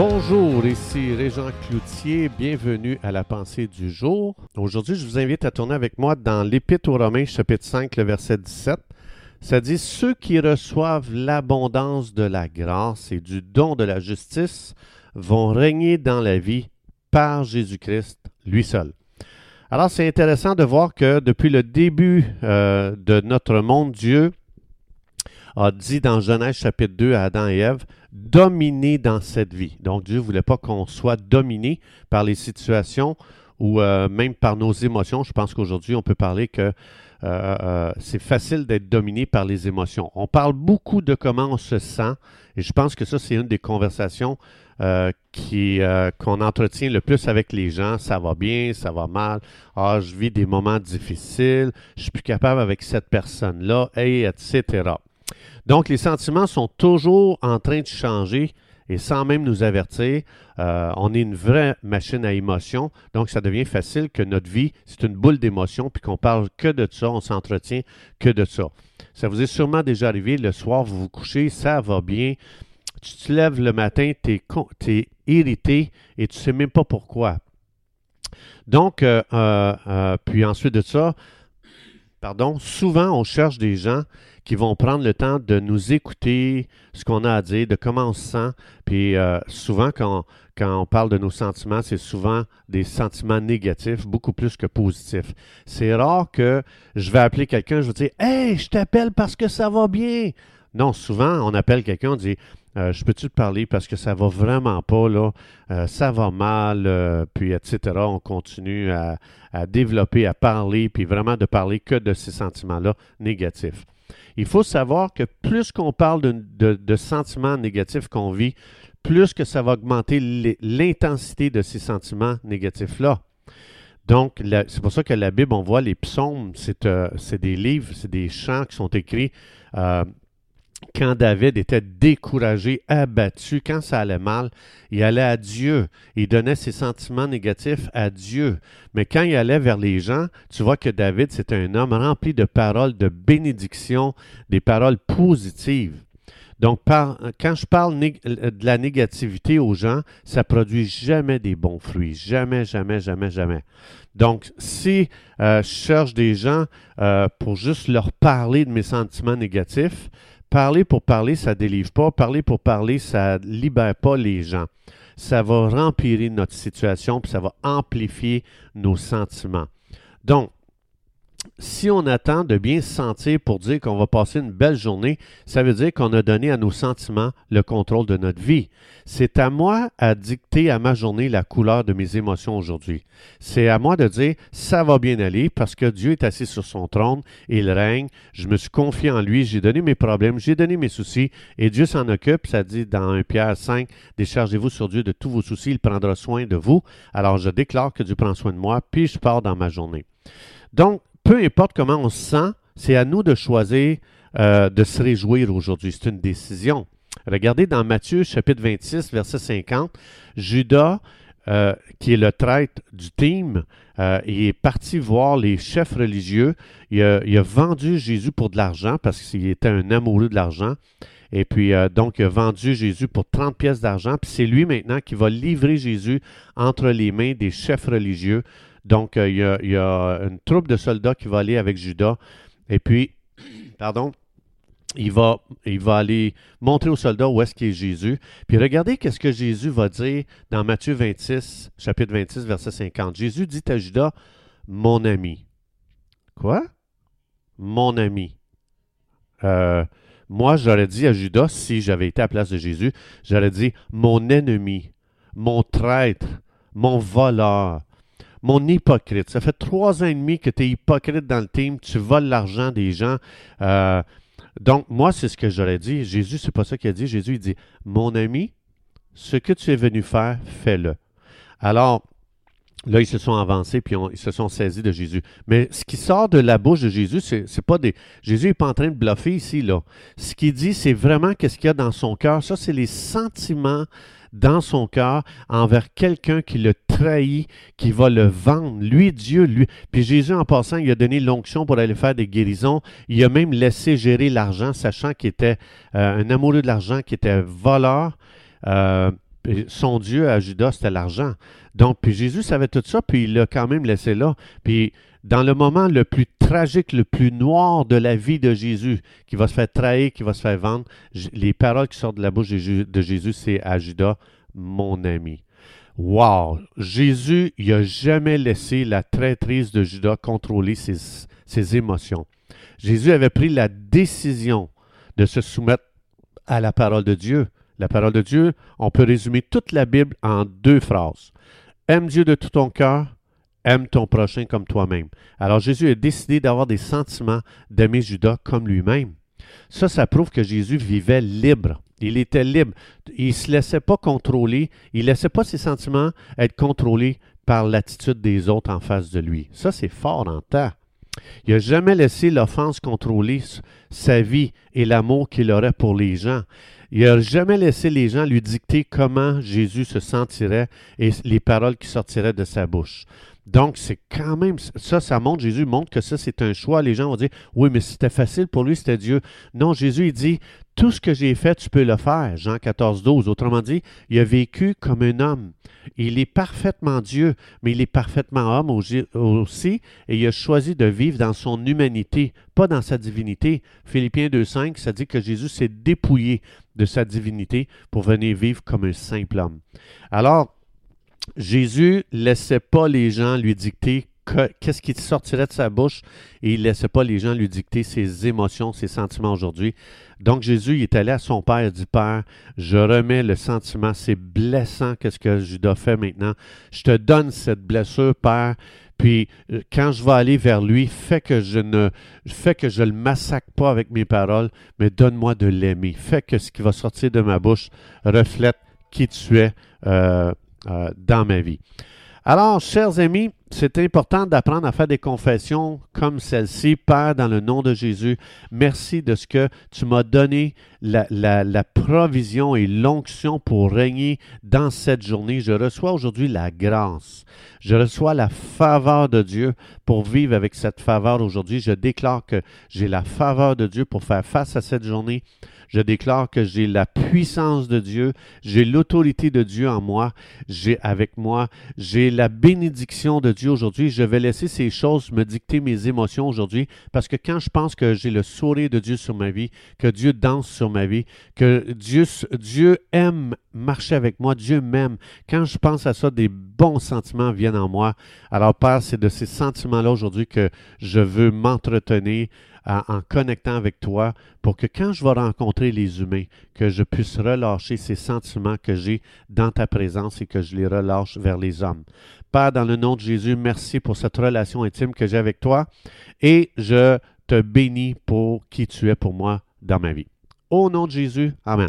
Bonjour, ici Régent Cloutier, bienvenue à la pensée du jour. Aujourd'hui, je vous invite à tourner avec moi dans l'Épître aux Romains, chapitre 5, le verset 17. Ça dit Ceux qui reçoivent l'abondance de la grâce et du don de la justice vont régner dans la vie par Jésus-Christ, lui seul. Alors, c'est intéressant de voir que depuis le début euh, de notre monde, Dieu a dit dans Genèse chapitre 2 à Adam et Ève, dominer dans cette vie. Donc Dieu ne voulait pas qu'on soit dominé par les situations ou euh, même par nos émotions. Je pense qu'aujourd'hui, on peut parler que euh, euh, c'est facile d'être dominé par les émotions. On parle beaucoup de comment on se sent et je pense que ça, c'est une des conversations qui, qu'on entretient le plus avec les gens. Ça va bien, ça va mal. Ah, je vis des moments difficiles. Je suis plus capable avec cette personne-là, et etc. Donc, les sentiments sont toujours en train de changer et sans même nous avertir. Euh, on est une vraie machine à émotions, donc ça devient facile que notre vie, c'est une boule d'émotions, puis qu'on parle que de ça, on s'entretient que de ça. Ça vous est sûrement déjà arrivé, le soir, vous vous couchez, ça va bien, tu te lèves le matin, tu es, irrité et tu ne sais même pas pourquoi. Donc, euh, euh, puis ensuite de ça, pardon, souvent on cherche des gens qui vont prendre le temps de nous écouter, ce qu'on a à dire, de comment on se sent. Puis euh, souvent, quand, quand on parle de nos sentiments, c'est souvent des sentiments négatifs, beaucoup plus que positifs. C'est rare que je vais appeler quelqu'un, je vais dire Hey, je t'appelle parce que ça va bien. Non, souvent, on appelle quelqu'un, on dit euh, Je peux-tu te parler parce que ça va vraiment pas, là, euh, ça va mal, puis etc. On continue à, développer, à parler, puis vraiment de parler que de ces sentiments-là négatifs. Il faut savoir que plus qu'on parle de, sentiments négatifs qu'on vit, plus que ça va augmenter l'intensité de ces sentiments négatifs-là. Donc, c'est pour ça que la Bible, on voit les psaumes, c'est euh, des livres, c'est des chants qui sont écrits euh, quand David était découragé, abattu, quand ça allait mal, il allait à Dieu. Il donnait ses sentiments négatifs à Dieu. Mais quand il allait vers les gens, tu vois que David, c'est un homme rempli de paroles de bénédiction, des paroles positives. Donc, quand je parle de la négativité aux gens, ça produit jamais des bons fruits. Jamais, jamais, jamais, jamais. Donc, si euh, je cherche des gens euh, pour juste leur parler de mes sentiments négatifs, Parler pour parler, ça délivre pas. Parler pour parler, ça libère pas les gens. Ça va rempirer notre situation, puis ça va amplifier nos sentiments. Donc, si on attend de bien se sentir pour dire qu'on va passer une belle journée, ça veut dire qu'on a donné à nos sentiments le contrôle de notre vie. C'est à moi à dicter à ma journée la couleur de mes émotions aujourd'hui. C'est à moi de dire ça va bien aller parce que Dieu est assis sur son trône, il règne, je me suis confié en lui, j'ai donné mes problèmes, j'ai donné mes soucis et Dieu s'en occupe. Ça dit dans 1 Pierre 5, déchargez-vous sur Dieu de tous vos soucis, il prendra soin de vous. Alors je déclare que Dieu prend soin de moi, puis je pars dans ma journée. Donc, peu importe comment on se sent, c'est à nous de choisir euh, de se réjouir aujourd'hui. C'est une décision. Regardez dans Matthieu chapitre 26, verset 50, Judas, euh, qui est le traître du team, euh, il est parti voir les chefs religieux. Il a, vendu Jésus pour de l'argent parce qu'il était un amoureux de l'argent. Et puis, donc, il a vendu Jésus pour 30 pièces d'argent. Puis c'est lui maintenant qui va livrer Jésus entre les mains des chefs religieux donc, euh, il y, a, une troupe de soldats qui va aller avec Judas. Et puis, pardon, il va, il va aller montrer aux soldats où est-ce qu'est Jésus. Puis regardez qu'est-ce que Jésus va dire dans Matthieu 26, chapitre 26, verset 50. Jésus dit à Judas, mon ami. Quoi? Mon ami. Euh, moi, j'aurais dit à Judas, si j'avais été à la place de Jésus, j'aurais dit mon ennemi, mon traître, mon voleur, mon hypocrite. Ça fait trois ans et demi que tu es hypocrite dans le team, tu voles l'argent des gens. Euh, donc, moi, c'est ce que j'aurais dit. Jésus, c'est pas ça qu'il a dit. Jésus, il dit Mon ami, ce que tu es venu faire, fais-le. Alors, Là, ils se sont avancés puis ils se sont saisis de Jésus. Mais ce qui sort de la bouche de Jésus, c'est pas des. Jésus n'est pas en train de bluffer ici, là. Ce qu'il dit, c'est vraiment qu'est-ce qu'il y a dans son cœur. Ça, c'est les sentiments dans son cœur envers quelqu'un qui le trahit, qui va le vendre. Lui, Dieu, lui. Puis Jésus, en passant, il a donné l'onction pour aller faire des guérisons. Il a même laissé gérer l'argent, sachant qu'il était euh, un amoureux de l'argent, qui était voleur. Euh, son Dieu à Judas, c'était l'argent. Donc, puis Jésus savait tout ça, puis il l'a quand même laissé là. Puis dans le moment le plus tragique, le plus noir de la vie de Jésus, qui va se faire trahir, qui va se faire vendre, les paroles qui sortent de la bouche de Jésus, c'est à Judas, mon ami. Wow! Jésus, il n'a jamais laissé la traîtrise de Judas contrôler ses, ses émotions. Jésus avait pris la décision de se soumettre à la parole de Dieu. La parole de Dieu, on peut résumer toute la Bible en deux phrases. Aime Dieu de tout ton cœur, aime ton prochain comme toi-même. Alors Jésus a décidé d'avoir des sentiments d'aimer Judas comme lui-même. Ça, ça prouve que Jésus vivait libre. Il était libre. Il ne se laissait pas contrôler. Il ne laissait pas ses sentiments être contrôlés par l'attitude des autres en face de lui. Ça, c'est fort en temps. Il n'a jamais laissé l'offense contrôler sa vie et l'amour qu'il aurait pour les gens. Il n'a jamais laissé les gens lui dicter comment Jésus se sentirait et les paroles qui sortiraient de sa bouche. Donc, c'est quand même, ça, ça montre, Jésus montre que ça, c'est un choix. Les gens vont dire, oui, mais c'était facile pour lui, c'était Dieu. Non, Jésus, il dit, tout ce que j'ai fait, tu peux le faire. Jean 14, 12. Autrement dit, il a vécu comme un homme. Il est parfaitement Dieu, mais il est parfaitement homme aussi, et il a choisi de vivre dans son humanité, pas dans sa divinité. Philippiens 2.5, ça dit que Jésus s'est dépouillé de sa divinité pour venir vivre comme un simple homme. Alors, Jésus laissait pas les gens lui dicter qu'est-ce qui sortirait de sa bouche et il ne laissait pas les gens lui dicter ses émotions, ses sentiments aujourd'hui. Donc Jésus il est allé à son père et dit Père, je remets le sentiment, c'est blessant qu'est-ce que Judas fait maintenant. Je te donne cette blessure, Père. Puis euh, quand je vais aller vers lui, fais que je ne fais que je le massacre pas avec mes paroles, mais donne-moi de l'aimer. Fais que ce qui va sortir de ma bouche reflète qui tu es. Euh, dans ma vie. Alors, chers amis, c'est important d'apprendre à faire des confessions comme celle-ci. Père, dans le nom de Jésus, merci de ce que tu m'as donné la, provision et l'onction pour régner dans cette journée. Je reçois aujourd'hui la grâce. Je reçois la faveur de Dieu pour vivre avec cette faveur aujourd'hui. Je déclare que j'ai la faveur de Dieu pour faire face à cette journée. Je déclare que j'ai la puissance de Dieu, j'ai l'autorité de Dieu en moi, j'ai avec moi, j'ai la bénédiction de Dieu aujourd'hui. Je vais laisser ces choses me dicter mes émotions aujourd'hui parce que quand je pense que j'ai le sourire de Dieu sur ma vie, que Dieu danse sur ma vie, que Dieu, Dieu aime marcher avec moi, Dieu m'aime, quand je pense à ça, des bons sentiments viennent en moi. Alors Père, c'est de ces sentiments-là aujourd'hui que je veux m'entretenir en connectant avec toi pour que quand je vais rencontrer les humains, que je puisse relâcher ces sentiments que j'ai dans ta présence et que je les relâche vers les hommes. Père, dans le nom de Jésus, merci pour cette relation intime que j'ai avec toi et je te bénis pour qui tu es pour moi dans ma vie. Au nom de Jésus, Amen.